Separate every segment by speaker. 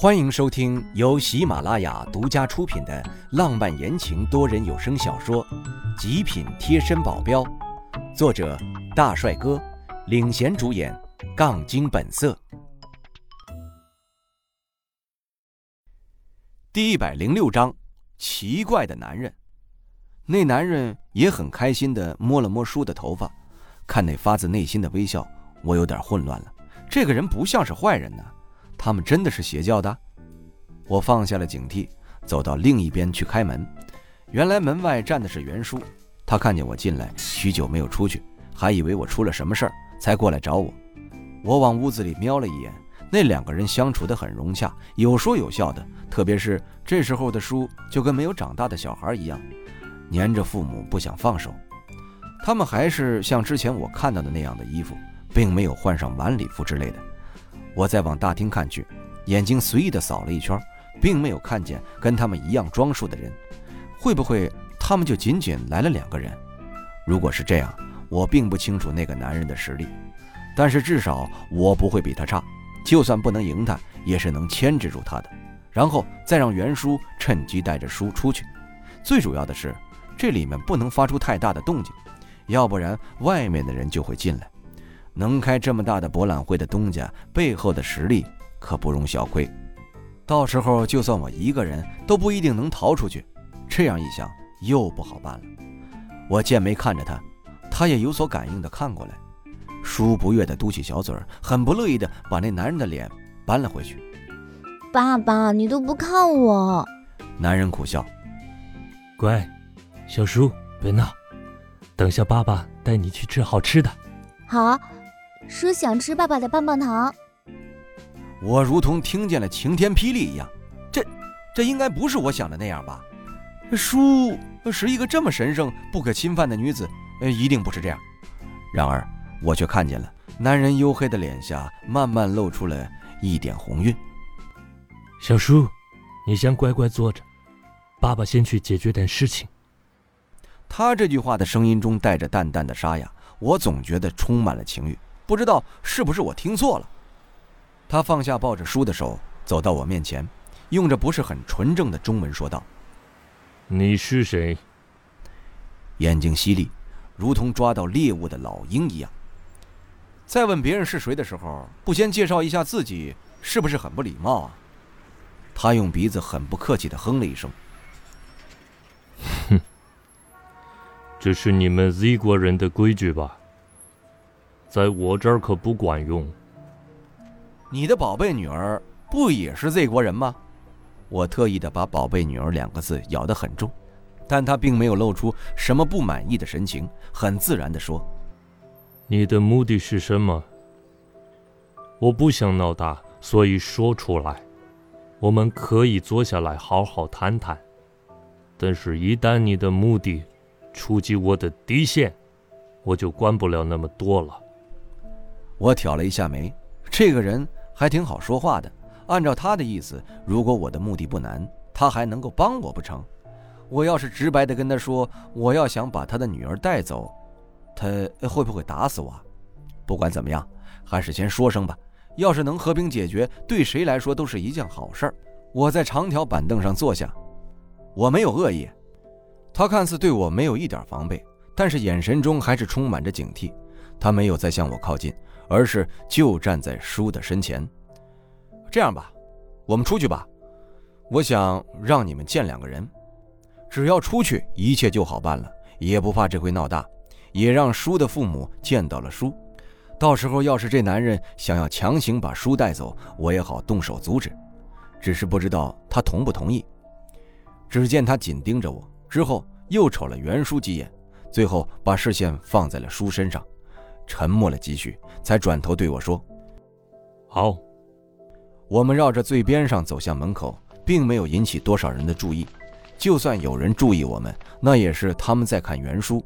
Speaker 1: 欢迎收听由喜马拉雅独家出品的浪漫言情多人有声小说《极品贴身保镖》，作者大帅哥领衔主演，杠精本色。第一百零六章，奇怪的男人。那男人也很开心的摸了摸叔的头发，看那发自内心的微笑，我有点混乱了。这个人不像是坏人呢。他们真的是邪教的？我放下了警惕，走到另一边去开门。原来门外站的是袁叔，他看见我进来，许久没有出去，还以为我出了什么事儿，才过来找我。我往屋子里瞄了一眼，那两个人相处得很融洽，有说有笑的。特别是这时候的叔，就跟没有长大的小孩一样，黏着父母不想放手。他们还是像之前我看到的那样的衣服，并没有换上晚礼服之类的。我再往大厅看去，眼睛随意的扫了一圈，并没有看见跟他们一样装束的人。会不会他们就仅仅来了两个人？如果是这样，我并不清楚那个男人的实力，但是至少我不会比他差。就算不能赢他，也是能牵制住他的。然后再让袁叔趁机带着书出去。最主要的是，这里面不能发出太大的动静，要不然外面的人就会进来。能开这么大的博览会的东家背后的实力可不容小觑，到时候就算我一个人都不一定能逃出去。这样一想又不好办了。我剑眉看着他，他也有所感应的看过来，舒不悦的嘟起小嘴儿，很不乐意的把那男人的脸扳了回去。
Speaker 2: 爸爸，你都不看我。
Speaker 1: 男人苦笑，
Speaker 3: 乖，小叔别闹，等下爸爸带你去吃好吃的。
Speaker 2: 好。叔想吃爸爸的棒棒糖，
Speaker 1: 我如同听见了晴天霹雳一样，这，这应该不是我想的那样吧？叔是一个这么神圣不可侵犯的女子，呃，一定不是这样。然而我却看见了男人黝黑的脸下慢慢露出了一点红晕。
Speaker 3: 小叔，你先乖乖坐着，爸爸先去解决点事情。
Speaker 1: 他这句话的声音中带着淡淡的沙哑，我总觉得充满了情欲。不知道是不是我听错了，他放下抱着书的手，走到我面前，用着不是很纯正的中文说道：“
Speaker 3: 你是谁？”
Speaker 1: 眼睛犀利，如同抓到猎物的老鹰一样。再问别人是谁的时候，不先介绍一下自己，是不是很不礼貌啊？他用鼻子很不客气的哼了一声：“
Speaker 3: 哼，这是你们 Z 国人的规矩吧？”在我这儿可不管用。
Speaker 1: 你的宝贝女儿不也是 Z 国人吗？我特意的把“宝贝女儿”两个字咬得很重，但她并没有露出什么不满意的神情，很自然的说：“
Speaker 3: 你的目的是什么？”我不想闹大，所以说出来。我们可以坐下来好好谈谈，但是，一旦你的目的触及我的底线，我就管不了那么多了。
Speaker 1: 我挑了一下眉，这个人还挺好说话的。按照他的意思，如果我的目的不难，他还能够帮我不成？我要是直白的跟他说我要想把他的女儿带走，他会不会打死我？不管怎么样，还是先说声吧。要是能和平解决，对谁来说都是一件好事儿。我在长条板凳上坐下，我没有恶意。他看似对我没有一点防备，但是眼神中还是充满着警惕。他没有再向我靠近。而是就站在叔的身前。这样吧，我们出去吧。我想让你们见两个人，只要出去，一切就好办了，也不怕这回闹大。也让叔的父母见到了叔，到时候要是这男人想要强行把叔带走，我也好动手阻止。只是不知道他同不同意。只见他紧盯着我，之后又瞅了袁叔几眼，最后把视线放在了叔身上。沉默了几许，才转头对我说：“
Speaker 3: 好。”
Speaker 1: 我们绕着最边上走向门口，并没有引起多少人的注意。就算有人注意我们，那也是他们在看袁叔。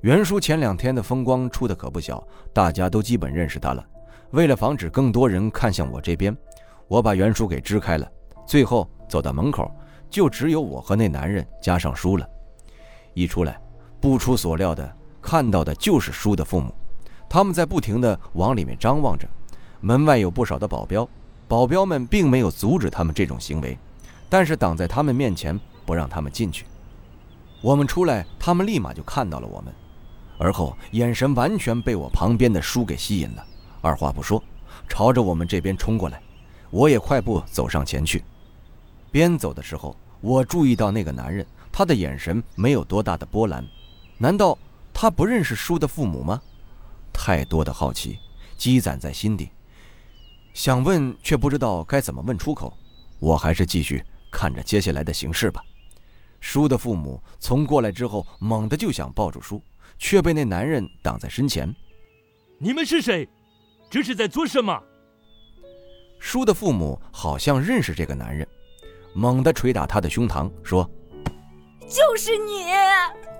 Speaker 1: 袁叔前两天的风光出的可不小，大家都基本认识他了。为了防止更多人看向我这边，我把袁叔给支开了。最后走到门口，就只有我和那男人加上叔了。一出来，不出所料的看到的就是叔的父母。他们在不停地往里面张望着，门外有不少的保镖，保镖们并没有阻止他们这种行为，但是挡在他们面前，不让他们进去。我们出来，他们立马就看到了我们，而后眼神完全被我旁边的书给吸引了，二话不说，朝着我们这边冲过来。我也快步走上前去，边走的时候，我注意到那个男人，他的眼神没有多大的波澜，难道他不认识书的父母吗？太多的好奇积攒在心底，想问却不知道该怎么问出口，我还是继续看着接下来的形势吧。叔的父母从过来之后，猛地就想抱住叔，却被那男人挡在身前。
Speaker 3: 你们是谁？这是在做什么？
Speaker 1: 叔的父母好像认识这个男人，猛地捶打他的胸膛，说：“
Speaker 4: 就是你，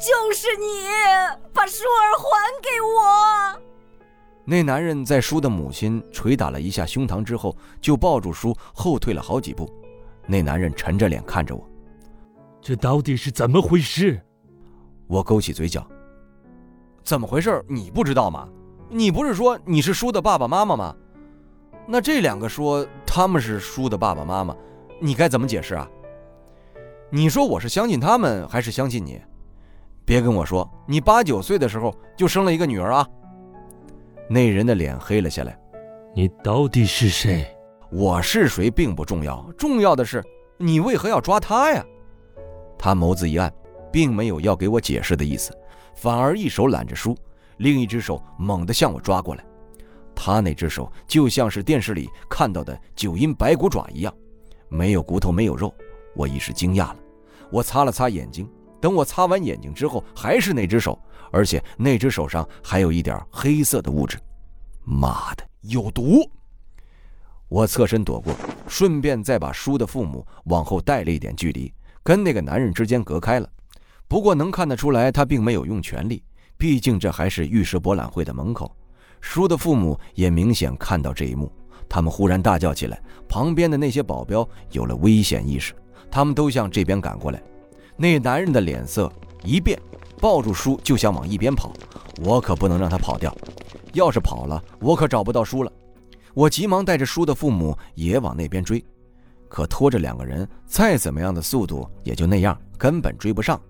Speaker 4: 就是你，把舒儿还给我！”
Speaker 1: 那男人在书的母亲捶打了一下胸膛之后，就抱住书后退了好几步。那男人沉着脸看着我。
Speaker 3: 这到底是怎么回事？
Speaker 1: 我勾起嘴角。怎么回事？你不知道吗？你不是说你是书的爸爸妈妈吗？那这两个说他们是书的爸爸妈妈，你该怎么解释啊？你说我是相信他们还是相信你？别跟我说你八九岁的时候就生了一个女儿啊！那人的脸黑了下来。
Speaker 3: 你到底是谁？
Speaker 1: 我是谁并不重要，重要的是你为何要抓他呀？他眸子一暗，并没有要给我解释的意思，反而一手揽着书，另一只手猛地向我抓过来。他那只手就像是电视里看到的九阴白骨爪一样，没有骨头，没有肉。我一时惊讶了，我擦了擦眼睛。等我擦完眼睛之后，还是那只手，而且那只手上还有一点黑色的物质。妈的，有毒！我侧身躲过，顺便再把书的父母往后带了一点距离。跟那个男人之间隔开了，不过能看得出来，他并没有用全力，毕竟这还是玉石博览会的门口。书的父母也明显看到这一幕，他们忽然大叫起来，旁边的那些保镖有了危险意识，他们都向这边赶过来。那男人的脸色一变，抱住书就想往一边跑，我可不能让他跑掉，要是跑了，我可找不到书了。我急忙带着书的父母也往那边追。可拖着两个人，再怎么样的速度也就那样，根本追不上。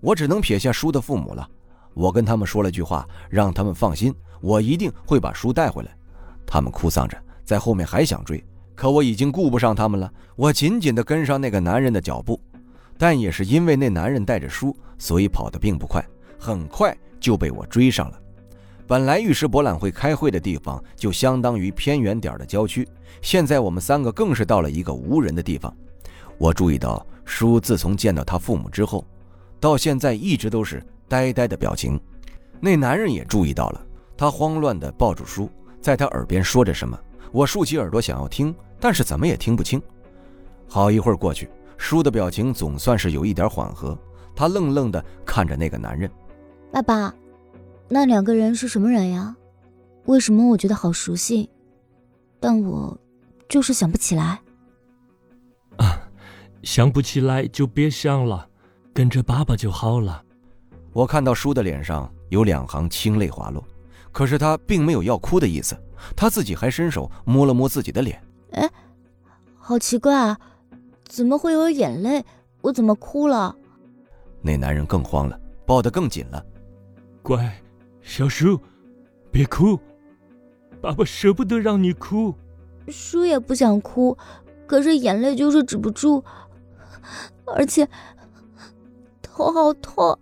Speaker 1: 我只能撇下书的父母了。我跟他们说了句话，让他们放心，我一定会把书带回来。他们哭丧着在后面还想追，可我已经顾不上他们了。我紧紧地跟上那个男人的脚步，但也是因为那男人带着书，所以跑得并不快，很快就被我追上了。本来玉石博览会开会的地方就相当于偏远点的郊区，现在我们三个更是到了一个无人的地方。我注意到叔自从见到他父母之后，到现在一直都是呆呆的表情。那男人也注意到了，他慌乱地抱住叔，在他耳边说着什么。我竖起耳朵想要听，但是怎么也听不清。好一会儿过去，叔的表情总算是有一点缓和，他愣愣地看着那个男人，
Speaker 2: 爸爸。那两个人是什么人呀？为什么我觉得好熟悉，但我就是想不起来。
Speaker 3: 啊，想不起来就别想了，跟着爸爸就好了。
Speaker 1: 我看到叔的脸上有两行清泪滑落，可是他并没有要哭的意思，他自己还伸手摸了摸自己的脸。
Speaker 2: 哎，好奇怪啊，怎么会有眼泪？我怎么哭了？
Speaker 1: 那男人更慌了，抱得更紧了。
Speaker 3: 乖。小叔，别哭，爸爸舍不得让你哭。
Speaker 2: 叔也不想哭，可是眼泪就是止不住，而且头好痛。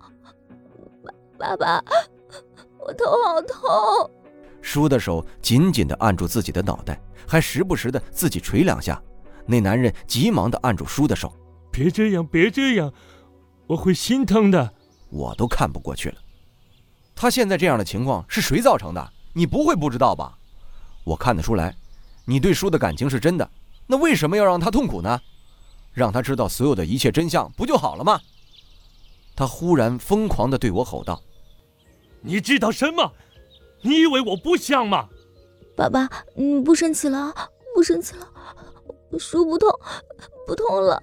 Speaker 2: 爸爸，我头好痛。
Speaker 1: 叔的手紧紧的按住自己的脑袋，还时不时的自己捶两下。那男人急忙的按住叔的手，
Speaker 3: 别这样，别这样，我会心疼的。
Speaker 1: 我都看不过去了。他现在这样的情况是谁造成的？你不会不知道吧？我看得出来，你对叔的感情是真的。那为什么要让他痛苦呢？让他知道所有的一切真相不就好了吗？他忽然疯狂地对我吼道：“
Speaker 3: 你知道什么？你以为我不想吗？”
Speaker 2: 爸爸，你不生气了？不生气了？书不痛，不痛了。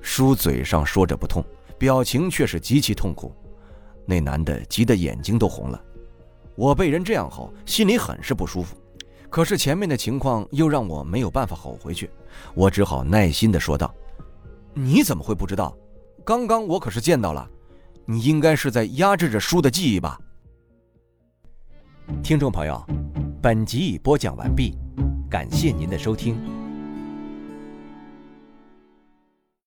Speaker 1: 书嘴上说着不痛，表情却是极其痛苦。那男的急得眼睛都红了，我被人这样吼，心里很是不舒服。可是前面的情况又让我没有办法吼回去，我只好耐心的说道：“你怎么会不知道？刚刚我可是见到了，你应该是在压制着书的记忆吧？”听众朋友，本集已播讲完毕，感谢您的收听。